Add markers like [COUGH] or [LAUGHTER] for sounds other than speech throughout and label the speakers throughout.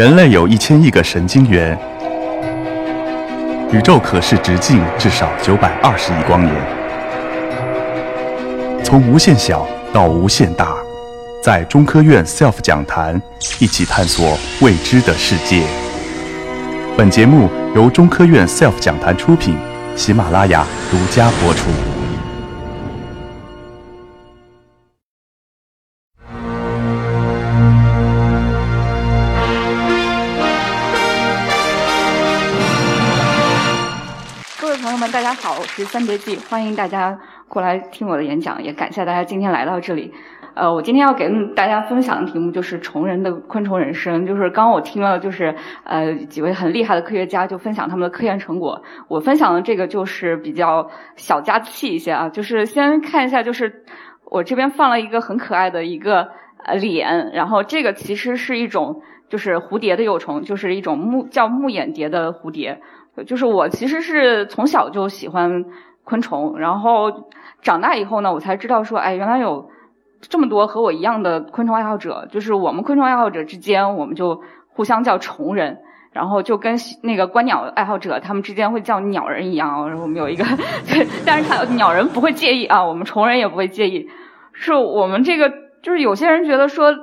Speaker 1: 人类有一千亿个神经元，宇宙可视直径至少九百二十亿光年。从无限小到无限大，在中科院 SELF 讲坛一起探索未知的世界。本节目由中科院 SELF 讲坛出品，喜马拉雅独家播出。
Speaker 2: 三叠纪，欢迎大家过来听我的演讲，也感谢大家今天来到这里。呃，我今天要给大家分享的题目就是虫人的昆虫人生。就是刚刚我听了，就是呃几位很厉害的科学家就分享他们的科研成果。我分享的这个就是比较小家气一些啊，就是先看一下，就是我这边放了一个很可爱的一个呃脸，然后这个其实是一种就是蝴蝶的幼虫，就是一种木叫木眼蝶的蝴蝶。就是我其实是从小就喜欢昆虫，然后长大以后呢，我才知道说，哎，原来有这么多和我一样的昆虫爱好者。就是我们昆虫爱好者之间，我们就互相叫虫人，然后就跟那个观鸟爱好者他们之间会叫鸟人一样。然后我们有一个，对，但是他鸟人不会介意啊，我们虫人也不会介意。是我们这个，就是有些人觉得说。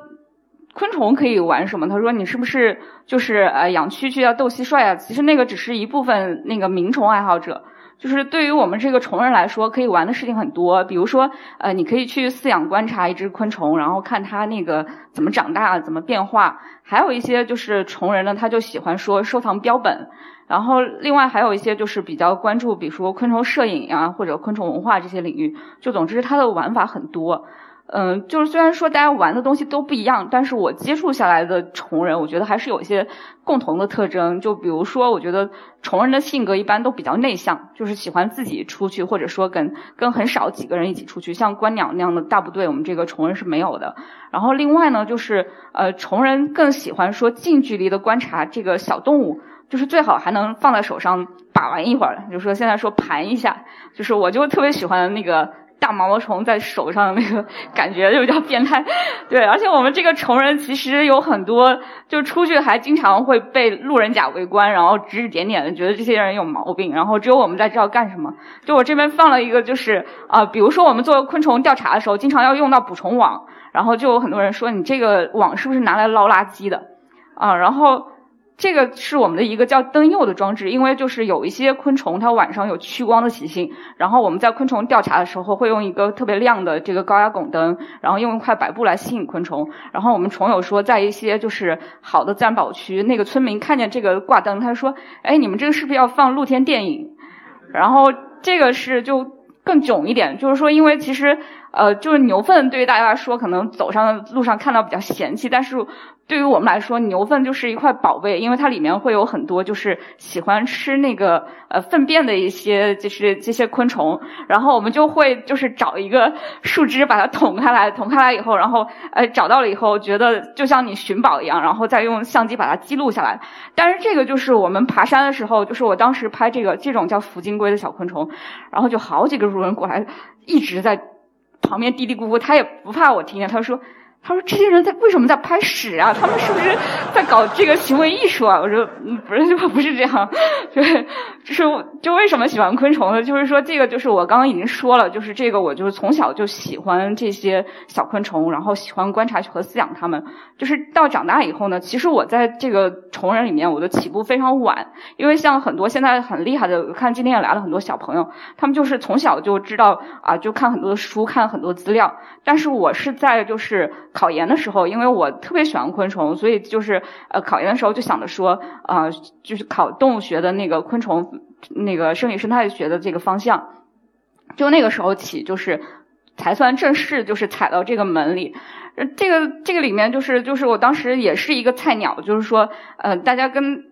Speaker 2: 昆虫可以玩什么？他说你是不是就是呃养蛐蛐啊、斗蟋蟀啊？其实那个只是一部分那个鸣虫爱好者。就是对于我们这个虫人来说，可以玩的事情很多。比如说呃，你可以去饲养观察一只昆虫，然后看它那个怎么长大、怎么变化。还有一些就是虫人呢，他就喜欢说收藏标本。然后另外还有一些就是比较关注，比如说昆虫摄影啊或者昆虫文化这些领域。就总之，它的玩法很多。嗯，就是虽然说大家玩的东西都不一样，但是我接触下来的虫人，我觉得还是有一些共同的特征。就比如说，我觉得虫人的性格一般都比较内向，就是喜欢自己出去，或者说跟跟很少几个人一起出去。像观鸟那样的大部队，我们这个虫人是没有的。然后另外呢，就是呃，虫人更喜欢说近距离的观察这个小动物，就是最好还能放在手上把玩一会儿。就说现在说盘一下，就是我就特别喜欢那个。大毛毛虫在手上那个感觉就比较变态，对，而且我们这个虫人其实有很多，就出去还经常会被路人甲围观，然后指指点点的，觉得这些人有毛病，然后只有我们在知道干什么。就我这边放了一个，就是啊，比如说我们做昆虫调查的时候，经常要用到捕虫网，然后就有很多人说你这个网是不是拿来捞垃圾的啊？然后。这个是我们的一个叫灯诱的装置，因为就是有一些昆虫它晚上有趋光的习性，然后我们在昆虫调查的时候会用一个特别亮的这个高压汞灯，然后用一块白布来吸引昆虫。然后我们虫友说，在一些就是好的自然保护区，那个村民看见这个挂灯，他说：“哎，你们这个是不是要放露天电影？”然后这个是就更囧一点，就是说，因为其实呃，就是牛粪对于大家来说，可能走上路上看到比较嫌弃，但是。对于我们来说，牛粪就是一块宝贝，因为它里面会有很多就是喜欢吃那个呃粪便的一些就是这些昆虫，然后我们就会就是找一个树枝把它捅开来，捅开来以后，然后呃找到了以后，觉得就像你寻宝一样，然后再用相机把它记录下来。但是这个就是我们爬山的时候，就是我当时拍这个这种叫福金龟的小昆虫，然后就好几个路人过来，一直在旁边嘀嘀咕咕，他也不怕我听见，他说。他说：“这些人在为什么在拍屎啊？他们是不是在搞这个行为艺术啊？”我说：“，不是，[LAUGHS] 不是这样，对，就是就为什么喜欢昆虫呢？就是说这个就是我刚刚已经说了，就是这个我就是从小就喜欢这些小昆虫，然后喜欢观察和饲养它们。就是到长大以后呢，其实我在这个虫人里面，我的起步非常晚，因为像很多现在很厉害的，看今天也来了很多小朋友，他们就是从小就知道啊，就看很多书，看很多资料。但是我是在就是。考研的时候，因为我特别喜欢昆虫，所以就是呃考研的时候就想着说，啊，就是考动物学的那个昆虫那个生理生态学的这个方向。就那个时候起，就是才算正式就是踩到这个门里。这个这个里面就是就是我当时也是一个菜鸟，就是说呃大家跟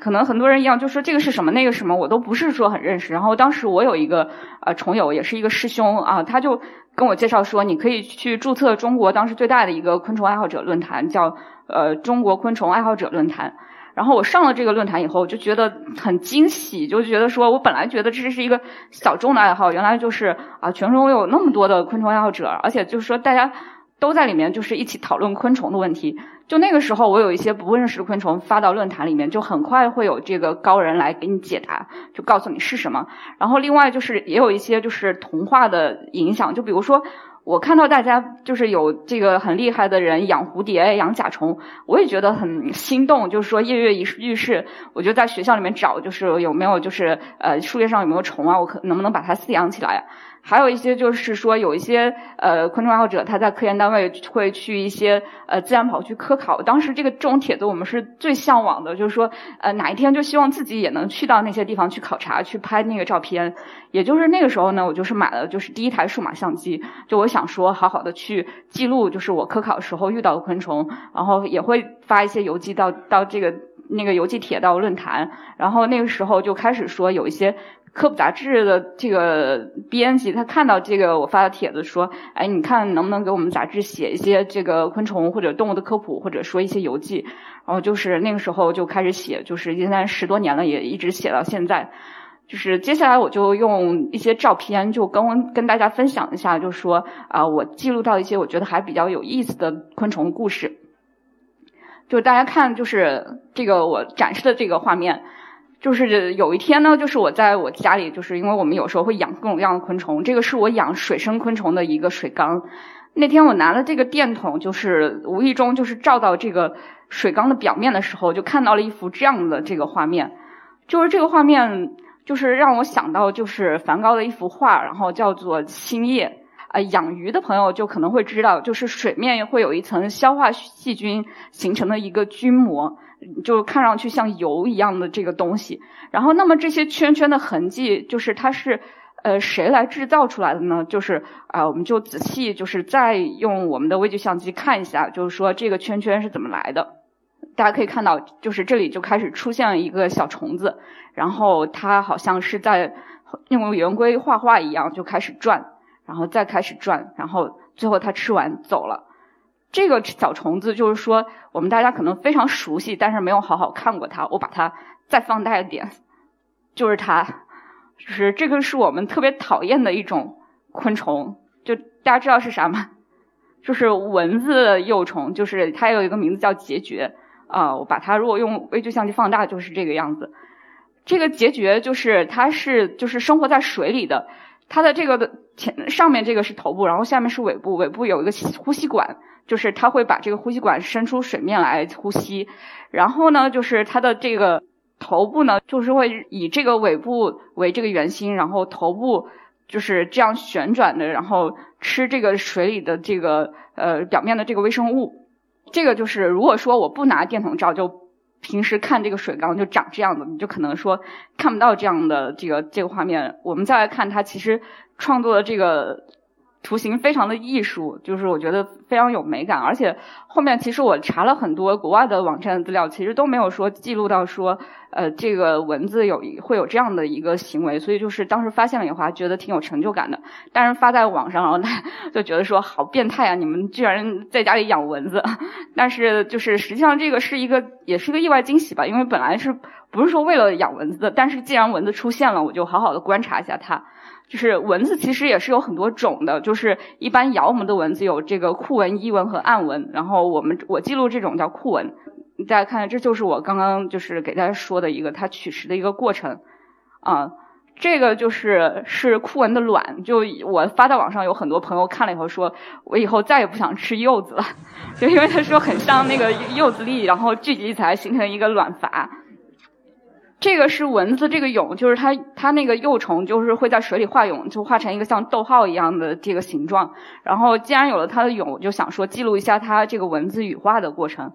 Speaker 2: 可能很多人一样，就说这个是什么那个什么，我都不是说很认识。然后当时我有一个呃虫友，也是一个师兄啊，他就。跟我介绍说，你可以去注册中国当时最大的一个昆虫爱好者论坛，叫呃中国昆虫爱好者论坛。然后我上了这个论坛以后，我就觉得很惊喜，就觉得说我本来觉得这是一个小众的爱好，原来就是啊全中国有那么多的昆虫爱好者，而且就是说大家都在里面就是一起讨论昆虫的问题。就那个时候，我有一些不认识的昆虫发到论坛里面，就很快会有这个高人来给你解答，就告诉你是什么。然后另外就是也有一些就是童话的影响，就比如说我看到大家就是有这个很厉害的人养蝴蝶、养甲虫，我也觉得很心动。就是说跃跃欲试，我就在学校里面找，就是有没有就是呃树叶上有没有虫啊，我可能不能把它饲养起来。还有一些就是说，有一些呃昆虫爱好者，他在科研单位会去一些呃自然跑去科考。当时这个这种帖子我们是最向往的，就是说呃哪一天就希望自己也能去到那些地方去考察，去拍那个照片。也就是那个时候呢，我就是买了就是第一台数码相机，就我想说好好的去记录，就是我科考时候遇到的昆虫，然后也会发一些游记到到这个那个游记帖到论坛。然后那个时候就开始说有一些。科普杂志的这个编辑，他看到这个我发的帖子，说：“哎，你看能不能给我们杂志写一些这个昆虫或者动物的科普，或者说一些游记？”然后就是那个时候就开始写，就是现在十多年了，也一直写到现在。就是接下来我就用一些照片，就跟跟大家分享一下，就说啊，我记录到一些我觉得还比较有意思的昆虫故事。就大家看，就是这个我展示的这个画面。就是有一天呢，就是我在我家里，就是因为我们有时候会养各种各样的昆虫，这个是我养水生昆虫的一个水缸。那天我拿了这个电筒，就是无意中就是照到这个水缸的表面的时候，就看到了一幅这样的这个画面。就是这个画面，就是让我想到就是梵高的一幅画，然后叫做《星夜》。啊，养鱼的朋友就可能会知道，就是水面会有一层消化细菌形成的一个菌膜。就看上去像油一样的这个东西，然后那么这些圈圈的痕迹，就是它是呃谁来制造出来的呢？就是啊，我们就仔细就是再用我们的微距相机看一下，就是说这个圈圈是怎么来的。大家可以看到，就是这里就开始出现了一个小虫子，然后它好像是在用圆规画画一样就开始转，然后再开始转，然后最后它吃完走了。这个小虫子就是说，我们大家可能非常熟悉，但是没有好好看过它。我把它再放大一点，就是它，就是这个是我们特别讨厌的一种昆虫。就大家知道是啥吗？就是蚊子幼虫，就是它有一个名字叫孑孓啊。我把它如果用微距相机放大，就是这个样子。这个孑孓就是它是就是生活在水里的，它的这个的前上面这个是头部，然后下面是尾部，尾部有一个呼吸管。就是它会把这个呼吸管伸出水面来呼吸，然后呢，就是它的这个头部呢，就是会以这个尾部为这个圆心，然后头部就是这样旋转的，然后吃这个水里的这个呃表面的这个微生物。这个就是如果说我不拿电筒照，就平时看这个水缸就长这样的，你就可能说看不到这样的这个这个画面。我们再来看它其实创作的这个。图形非常的艺术，就是我觉得非常有美感，而且后面其实我查了很多国外的网站的资料，其实都没有说记录到说，呃，这个蚊子有会有这样的一个行为，所以就是当时发现了以后，还觉得挺有成就感的。但是发在网上，然后他 [LAUGHS] 就觉得说好变态啊，你们居然在家里养蚊子。[LAUGHS] 但是就是实际上这个是一个也是个意外惊喜吧，因为本来是不是说为了养蚊子的，但是既然蚊子出现了，我就好好的观察一下它。就是蚊子其实也是有很多种的，就是一般咬我们的蚊子有这个酷蚊、伊蚊和暗蚊，然后我们我记录这种叫酷蚊。大家看，这就是我刚刚就是给大家说的一个它取食的一个过程啊。这个就是是酷蚊的卵，就我发在网上有很多朋友看了以后说，我以后再也不想吃柚子了，[LAUGHS] 就因为他说很像那个柚子粒，然后聚集起来形成一个卵筏。这个是蚊子这个蛹，就是它它那个幼虫，就是会在水里化蛹，就化成一个像逗号一样的这个形状。然后既然有了它的蛹，我就想说记录一下它这个蚊子羽化的过程。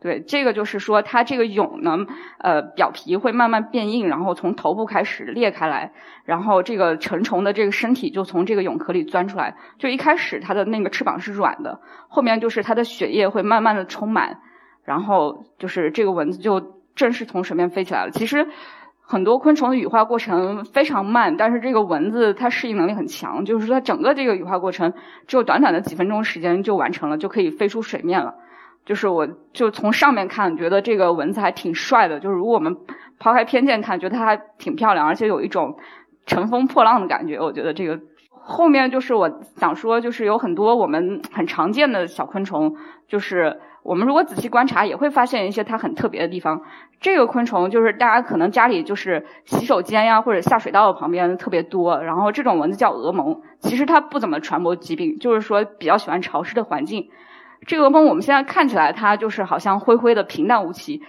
Speaker 2: 对，这个就是说它这个蛹呢，呃，表皮会慢慢变硬，然后从头部开始裂开来，然后这个成虫的这个身体就从这个蛹壳里钻出来。就一开始它的那个翅膀是软的，后面就是它的血液会慢慢的充满，然后就是这个蚊子就。正式从水面飞起来了。其实很多昆虫的羽化过程非常慢，但是这个蚊子它适应能力很强，就是它整个这个羽化过程只有短短的几分钟时间就完成了，就可以飞出水面了。就是我就从上面看，觉得这个蚊子还挺帅的。就是如果我们抛开偏见看，觉得它还挺漂亮，而且有一种乘风破浪的感觉。我觉得这个后面就是我想说，就是有很多我们很常见的小昆虫，就是。我们如果仔细观察，也会发现一些它很特别的地方。这个昆虫就是大家可能家里就是洗手间呀或者下水道旁边特别多，然后这种蚊子叫蛾虻，其实它不怎么传播疾病，就是说比较喜欢潮湿的环境。这个蛾虻我们现在看起来它就是好像灰灰的平淡无奇，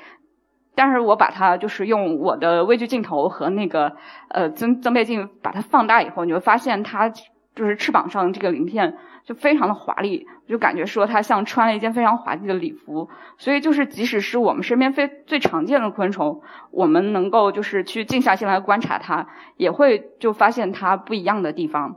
Speaker 2: 但是我把它就是用我的微距镜头和那个呃增增倍镜把它放大以后，你会发现它就是翅膀上这个鳞片。就非常的华丽，就感觉说它像穿了一件非常华丽的礼服，所以就是即使是我们身边非最常见的昆虫，我们能够就是去静下心来观察它，也会就发现它不一样的地方。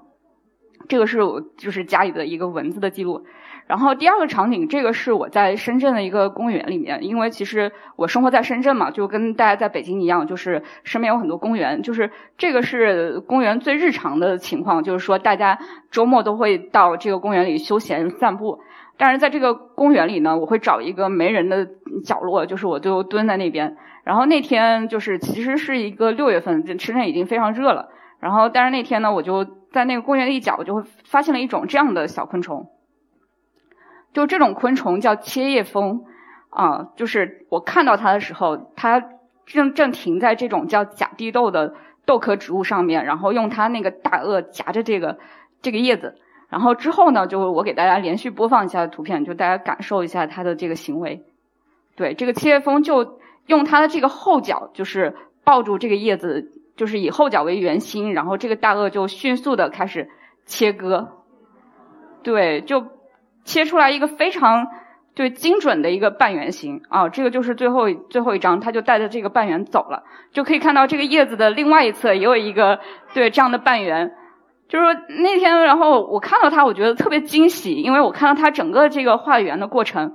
Speaker 2: 这个是我就是家里的一个蚊子的记录。然后第二个场景，这个是我在深圳的一个公园里面，因为其实我生活在深圳嘛，就跟大家在北京一样，就是身边有很多公园，就是这个是公园最日常的情况，就是说大家周末都会到这个公园里休闲散步。但是在这个公园里呢，我会找一个没人的角落，就是我就蹲在那边。然后那天就是其实是一个六月份，深圳已经非常热了。然后但是那天呢，我就在那个公园的一角，我就会发现了一种这样的小昆虫。就这种昆虫叫切叶蜂，啊，就是我看到它的时候，它正正停在这种叫假地豆的豆科植物上面，然后用它那个大颚夹着这个这个叶子，然后之后呢，就我给大家连续播放一下图片，就大家感受一下它的这个行为。对，这个切叶蜂就用它的这个后脚，就是抱住这个叶子，就是以后脚为圆心，然后这个大颚就迅速的开始切割。对，就。切出来一个非常对精准的一个半圆形啊，这个就是最后最后一张，他就带着这个半圆走了，就可以看到这个叶子的另外一侧也有一个对这样的半圆，就是那天然后我看到它，我觉得特别惊喜，因为我看到它整个这个画圆的过程，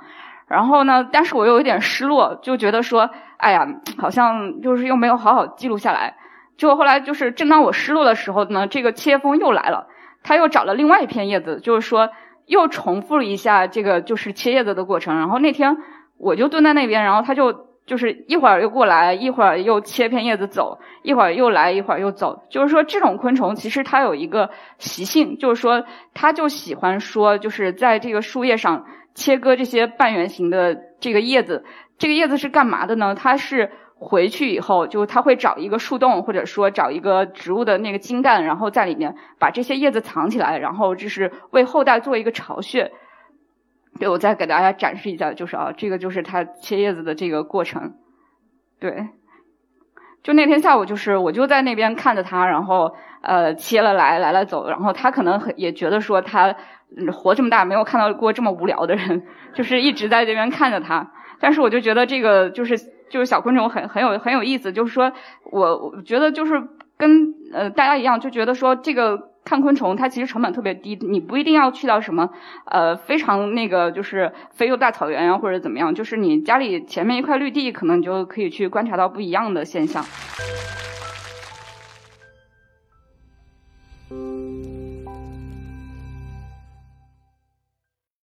Speaker 2: 然后呢，但是我又有点失落，就觉得说，哎呀，好像就是又没有好好记录下来，结果后来就是正当我失落的时候呢，这个切风又来了，他又找了另外一片叶子，就是说。又重复了一下这个就是切叶子的过程，然后那天我就蹲在那边，然后他就就是一会儿又过来，一会儿又切片叶子走，一会儿又来，一会儿又走。就是说这种昆虫其实它有一个习性，就是说它就喜欢说就是在这个树叶上切割这些半圆形的这个叶子。这个叶子是干嘛的呢？它是。回去以后，就他会找一个树洞，或者说找一个植物的那个茎干，然后在里面把这些叶子藏起来，然后就是为后代做一个巢穴。对，我再给大家展示一下，就是啊，这个就是他切叶子的这个过程。对，就那天下午，就是我就在那边看着他，然后呃切了来来了走，然后他可能也觉得说他活这么大没有看到过这么无聊的人，[LAUGHS] 就是一直在这边看着他。但是我就觉得这个就是。就是小昆虫很很有很有意思，就是说我我觉得就是跟呃大家一样，就觉得说这个看昆虫它其实成本特别低，你不一定要去到什么呃非常那个就是非洲大草原啊或者怎么样，就是你家里前面一块绿地，可能你就可以去观察到不一样的现象。